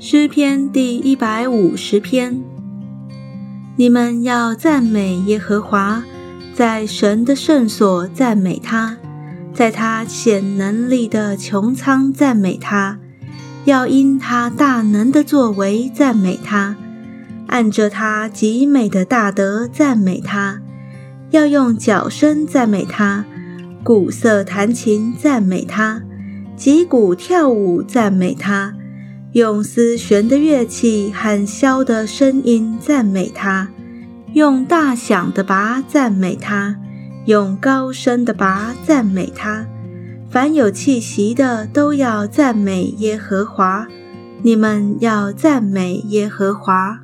诗篇第一百五十篇。你们要赞美耶和华，在神的圣所赞美他，在他显能力的穹苍赞美他，要因他大能的作为赞美他，按着他极美的大德赞美他，要用脚声赞美他，鼓瑟弹琴赞美他，击鼓跳舞赞美他。用丝弦的乐器和箫的声音赞美他，用大响的拔赞美他，用高声的拔赞美他。凡有气息的都要赞美耶和华。你们要赞美耶和华。